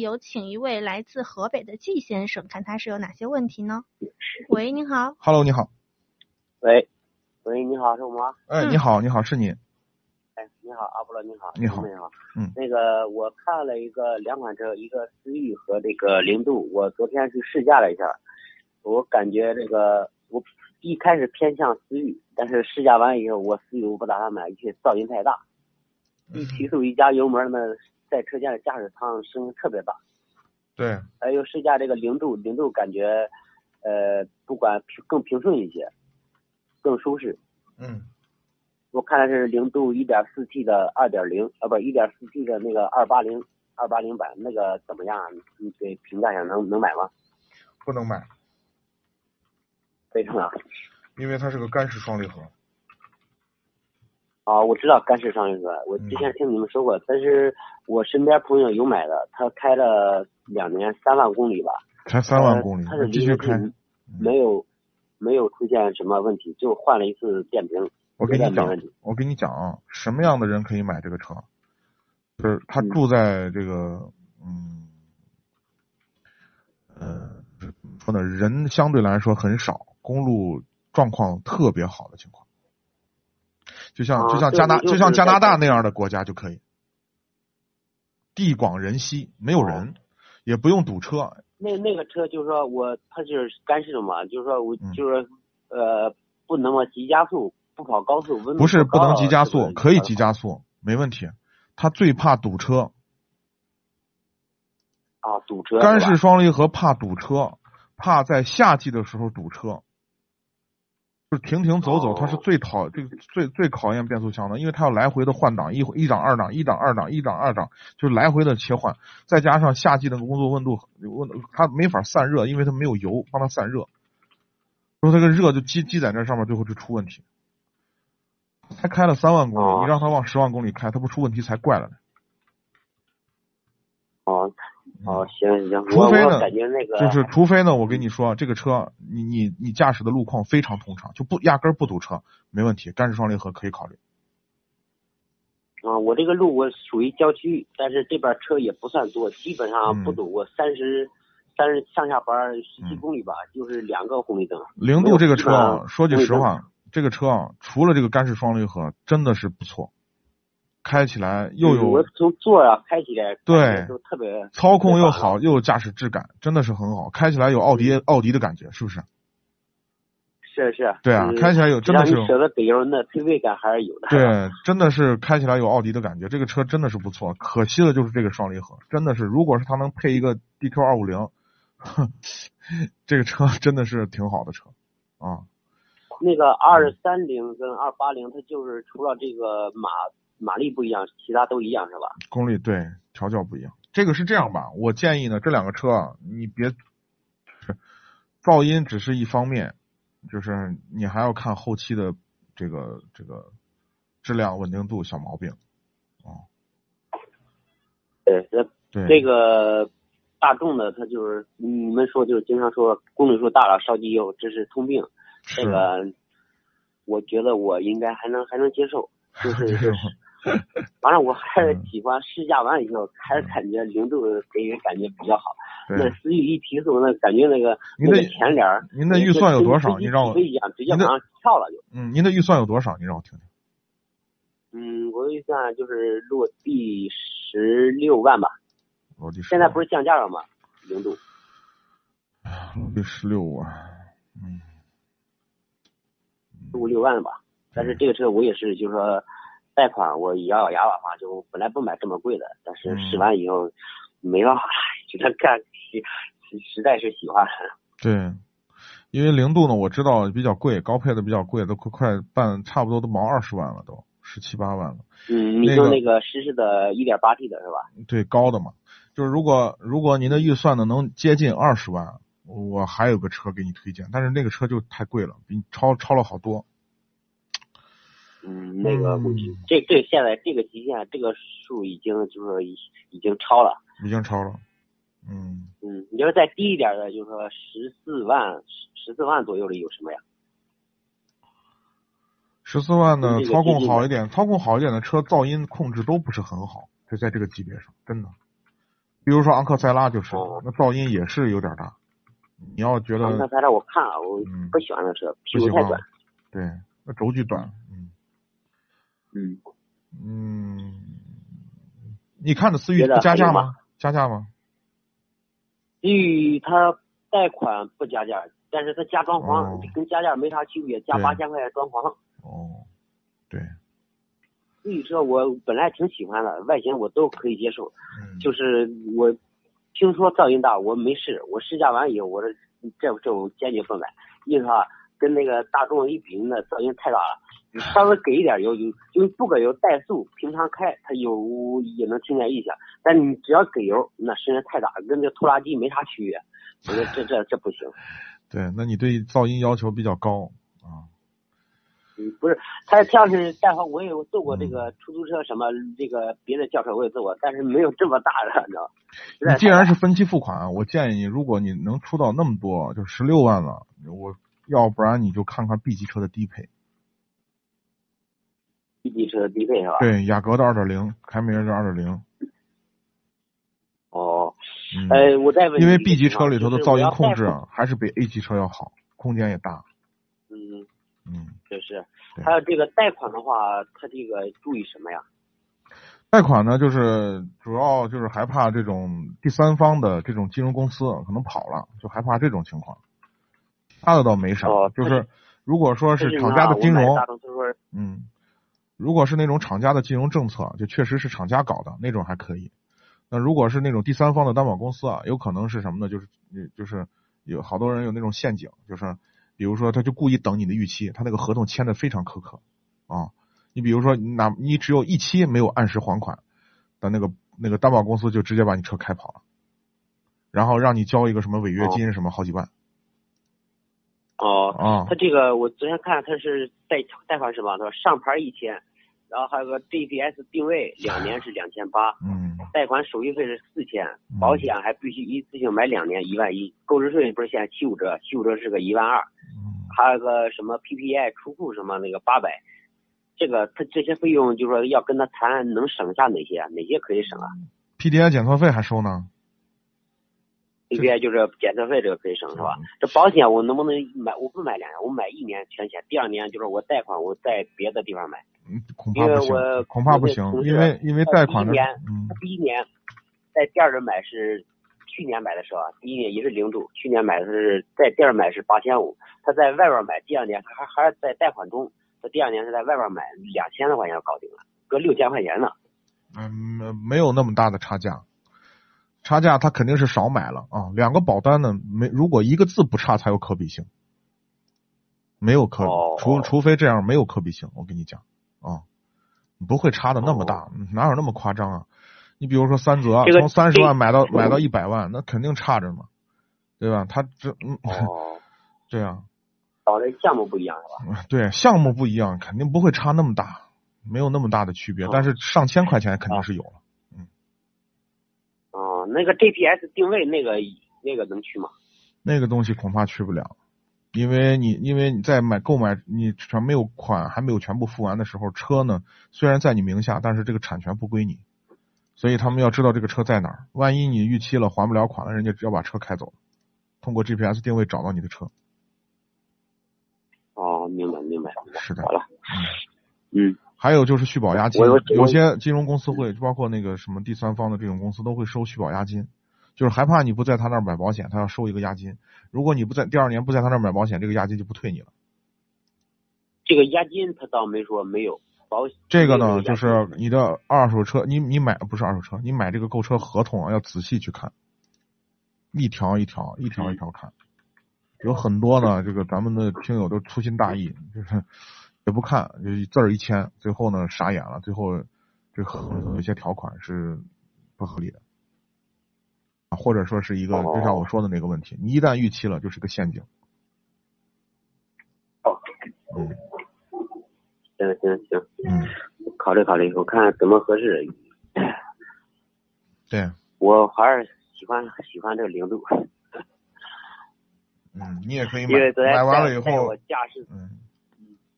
有请一位来自河北的季先生，看他是有哪些问题呢？喂，你好。Hello，你好。喂，喂，你好，是我吗？哎，嗯你好，你好，是你。哎，你好，阿波罗，你好，你好你好，嗯那个我看了一个两款车，一个思域和这个凌度，我昨天去试驾了一下，我感觉这个我一开始偏向思域，但是试驾完以后，我思域我不打算买，因为噪音太大，一提速一加油门呢，在车间的驾驶舱声音特别大，对，还有试驾这个零度，零度感觉呃不管平更平顺一些，更舒适。嗯，我看的是零度一点四 T 的二点零啊不一点四 T 的那个二八零二八零版，那个怎么样啊？你你给评价一下，能能买吗？不能买，非常啊。因为它是个干式双离合。啊，我知道干式双离合，我嗯之前听你们说过，但是我身边朋友有买的，他开了两年三万公里吧，才三万公里，他是继续开。没有没有出现什么问题，就换了一次电瓶，我跟你讲我跟你讲啊，什么样的人可以买这个车？就是他嗯住在这个，嗯，呃，说呢？人相对来说很少，公路状况特别好的情况，就像啊就像加拿对就像加拿大那样的国家就可以，地广人稀，没有人，也不用堵车，那那个车就是说我它就是干式的嘛，就是说我嗯。就是呃不能么急加速，不跑高速，温度不是不能急加速，可以急加速，没问题。他最怕堵车，啊，堵车。干式双离合怕堵车，怕在夏季的时候堵车，就是停停走走，哦它是最讨这个最最考验变速箱的，因为它要来回的换挡，一一档二档，一档二档，一档二档，就是来回的切换，再加上夏季的工作温度温它没法散热，因为它没有油帮它散热，说这个热就积积在那上面，最后就出问题。才开了三万公里，哦你让它往十万公里开，它不出问题才怪了呢。哦哦行行，除非呢我我感觉那个就是除非呢，我跟你说，这个车你你你驾驶的路况非常通畅，就不压根儿不堵车，没问题，干式双离合可以考虑。啊，我这个路我属于郊区，但是这边车也不算多，基本上不堵，我三十三十上下班十七嗯公里吧，就是两个红绿灯。零度这个车啊，说句实话，这个车啊，除了这个干式双离合，真的是不错，开起来又有我从座啊开起来，对开起来都特别操控又好，又有驾驶质感，真的是很好，开起来有奥迪奥迪的感觉，是不是？是是。对啊开起来有真的是舍得给油，那推背感还是有的。对，真的是开起来有奥迪的感觉，这个车真的是不错。可惜的就是这个双离合，真的是，如果是它能配一个 DQ 二五零，这个车真的是挺好的车啊。那个二三零跟二八零，它就是除了这个马马力不一样，其他都一样是吧？功率对调教不一样。这个是这样吧，我建议呢，这两个车啊，你别，噪音只是一方面，就是你还要看后期的这个这个质量稳定度小毛病。对，这对，这个大众的它就是你们说就是经常说公里数大了烧机油，这是通病。是这个我觉得我应该还能还能接受，就是 就是，反正我还是喜欢试驾完以后，还是感觉零度给人感觉比较好。那，思域一提速，那感觉那个您的那个前脸儿，您的预算有多少跟你让我一样，直接往上跳了就。嗯，您的预算有多少？你让我听听。嗯，我预算就是落地十六万吧，落地现在不是降价了吗？零度。落地十六万，嗯，十五六万吧。但是这个车我也是，就是说贷款我咬咬牙吧，就本来不买这么贵的，但是嗯试完以后没办法，只能干实实在是喜欢。对，因为零度呢，我知道比较贵，高配的比较贵，都快快办差不多都毛二十万了，都十七八万了。嗯，你那个说那个湿式的一点八 T 的是吧？对，高的嘛，就是如果如果您的预算呢能接近二十万，我还有个车给你推荐，但是那个车就太贵了，比你超超了好多。嗯，那个估计嗯这这现在这个极限这个数已经就是已已经超了。已经超了。嗯，嗯，你要是再低一点的，就是说十四万十四万左右的有什么呀？十四万呢这，个操控好一点，操控好一点的车噪音控制都不是很好，就在这个级别上，真的。比如说昂克赛拉就是，哦那噪音也是有点大。你要觉得昂克赛拉我看了，我嗯不喜欢那车，屁股太短。，对，那轴距短，嗯嗯，嗯，你看的思域不加价吗吗？加价吗？思域它贷款不加价，但是它加装潢、哦跟加价没啥区别，加八千块钱装潢。哦，对，思域车我本来挺喜欢的，外形我都可以接受，嗯，就是我听说噪音大，我没试，我试驾完以后，我这这这我坚决不买，因为啥？跟那个大众一比，那噪音太大了。你稍微给一点油，就就不给油怠速，平常开它有也能听见异响，但你只要给油，那声音太大，跟这拖拉机没啥区别。我说这这这不行。对，那你对噪音要求比较高啊。嗯，不是，他他要是但凡我也有坐过这个出租车什么这个别的轿车我也坐过，但是没有这么大的，你知道你既然是分期付款，我建议你，如果你能出到那么多，就十六万了，我要不然你就看看 B 级车的低配，B 级车的低配是吧？。对，雅阁的二点零，凯美瑞的二点零，哦，嗯，呃，我再问因为 B 级车里头的噪音控制啊还是比 A 级车要好，空间也大，嗯，嗯。就是还有这个贷款的话，它这个注意什么呀？贷款呢，就是主要就是害怕这种第三方的这种金融公司可能跑了，就害怕这种情况。他的倒没啥，哦就是如果说是厂家的金融嗯，如果是那种厂家的金融政策，就确实是厂家搞的那种还可以。那如果是那种第三方的担保公司啊，有可能是什么呢？就是就是有好多人有那种陷阱，就是比如说他就故意等你的逾期，他那个合同签的非常苛刻啊。你比如说，你哪你只有一期没有按时还款的那个那个担保公司就直接把你车开跑了，然后让你交一个什么违约金什么好几万哦，啊它这个我昨天看它是贷贷款是吧？它说上牌一千，然后还有个 GPS 定位两年是两千八，嗯。贷款手续费是四千嗯，保险还必须一次性买两年一万一，购置税不是现在七五折，七五折是个一万二，嗯。还有个什么 PPI 出库什么那个八百，这个他这些费用就说要跟他谈能省下哪些？啊？哪些可以省啊，PDI 检测费还收呢，？PPI 就是检测费这个可以省是吧嗯？这保险我能不能买？我不买两年，我买一年全险，第二年就是我贷款我在别的地方买。嗯，恐怕不行我，恐怕不行因为因为贷款的第一年，嗯第一年在第二轮买是去年买的时候，第一年也是零度，去年买的是在第二买是八千五，他在外边买，第二年还还是在贷款中，他第二年是在外边买两千多块钱搞定了，搁六千块钱呢。嗯，没有那么大的差价，差价他肯定是少买了啊。两个保单呢，没如果一个字不差才有可比性，没有可哦除除非这样没有可比性，我跟你讲啊，不会差的那么大，哪有那么夸张啊？你比如说三泽，这个从三十万买到买到一百万，那肯定差着嘛，对吧？他这嗯，哦，这样搞的项目不一样是吧？对项目不一样，肯定不会差那么大，没有那么大的区别，哦但是上千块钱肯定是有了。哦，那个 GPS 定位那个那个能去吗？那个东西恐怕去不了，因为你因为你在买购买你全没有款还没有全部付完的时候，车呢虽然在你名下，但是这个产权不归你，所以他们要知道这个车在哪儿。万一你逾期了还不了款了，人家只要把车开走，通过 GPS 定位找到你的车。哦，明白明白明白，是的好了，嗯，还有就是续保押金有，些金融公司会，包括那个什么第三方的这种公司都会收续保押金，就是害怕你不在他那儿买保险，他要收一个押金。如果你不在第二年不在他那儿买保险，这个押金就不退你了。这个押金他倒没说没有，保险这个呢，就是你的二手车，你你买不是二手车，你买这个购车合同啊，要仔细去看，一条一条一条一条看。有很多呢，这个咱们的听友都粗心大意，就是也不看，就一字儿一签，最后呢傻眼了，最后这合有些条款是不合理的。或者说是一个哦就像我说的那个问题，你一旦逾期了，就是个陷阱。哦，嗯行行行，嗯，考虑考虑，我看怎么合适。对，我还是喜欢喜欢这个零度，嗯，你也可以买买完了以后，驾驶，嗯，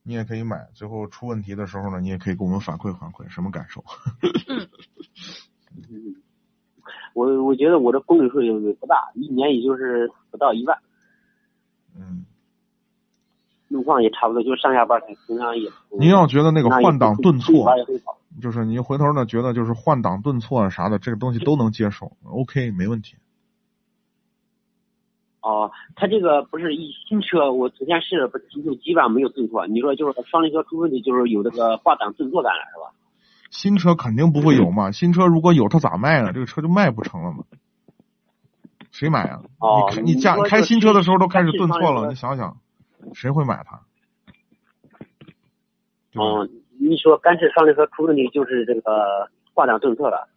你也可以买，最后出问题的时候呢，你也可以给我们反馈反馈什么感受。嗯，我我觉得我的公里数也不大，一年也就是不到一万，嗯，路况也差不多，就上下班平常也。您要觉得那个换挡顿挫。就是您回头呢觉得就是换挡顿挫啊啥的，这个东西都能接受，OK 没问题。哦，他这个不是一新车，我昨天试了，不就基本上没有顿挫。你说就是双离合出问题，就是有这个挂档顿挫感了，是吧？新车肯定不会有嘛，新车如果有它咋卖呢？这个车就卖不成了嘛。谁买啊？哦你开你驾你说就开新车的时候都开始顿挫了，你想想，谁会买它？对吧嗯，你说干式双离合出问题就是这个挂档顿挫了。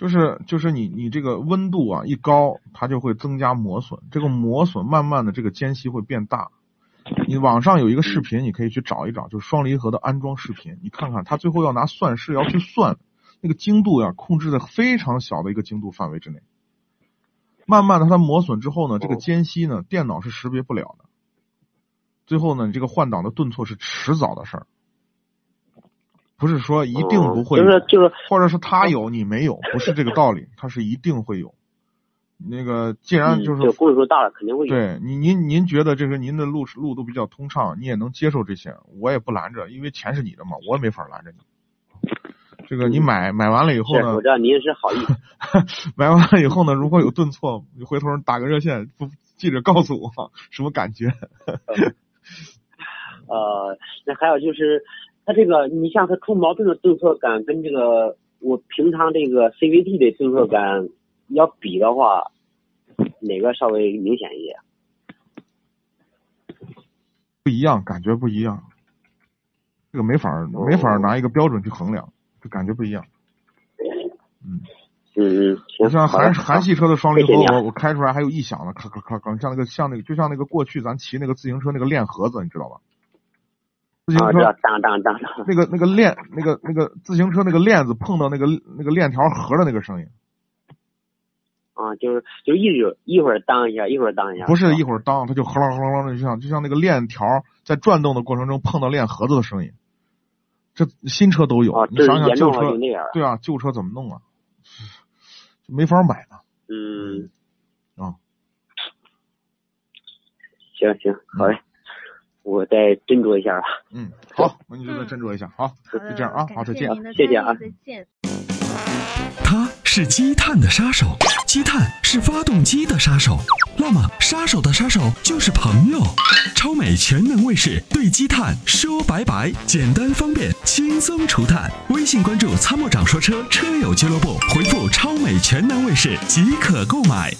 就是就是你你这个温度啊一高，它就会增加磨损，这个磨损慢慢的这个间隙会变大。你网上有一个视频，你可以去找一找，就是双离合的安装视频，你看看它最后要拿算式要去算那个精度呀，控制在非常小的一个精度范围之内。慢慢的它磨损之后呢，这个间隙呢，电脑是识别不了的。最后呢，你这个换挡的顿挫是迟早的事儿，不是说一定不会就是就是或者是他有你没有，不是这个道理，他是一定会有。那个既然就是、嗯这公里数大了肯定会有。对您您您觉得这个您的路路都比较通畅，你也能接受这些，我也不拦着，因为钱是你的嘛，我也没法拦着你。这个你买买完了以后，呢我知，道您是好意。买完了以后呢，如果有顿挫，你回头打个热线，不记着告诉我什么感觉。呃，那还有就是，它这个你像它出毛病的顿挫感跟这个我平常这个 CVT 的顿挫感要比的话，哪个稍微明显一些？不一样，感觉不一样，这个没法儿没法儿拿一个标准去衡量，就感觉不一样。嗯。嗯嗯，行。你像韩韩系车的双离合，我我开出来还有异响呢，咔咔咔咔，像那个像那个就像那个过去咱骑那个自行车那个链盒子，你知道吧？自行车当当当当。那个那个链那个那个自行车那个链子碰到那个那个链条盒的那个声音，啊，就是就一直一会儿当一下，一会儿当一下。不是一会会儿当它就哗啦哗啦的，就像就像那个链条在转动的过程中碰到链盒子的声音。这新车都有，啊，你想想旧车就那样。对啊，旧车怎么弄啊？就没法买呢。嗯。啊。行行，好嘞，我再斟酌一下吧。嗯，好，那你就再斟酌一下，好，好，就这样啊，好，再见。谢谢啊再见。他是积碳的杀手，积碳是发动机的杀手。那么，杀手的杀手就是朋友。超美全能卫士对积碳说拜拜，简单方便，轻松除碳。微信关注“参谋长说车”车友俱乐部，回复“超美全能卫士”即可购买。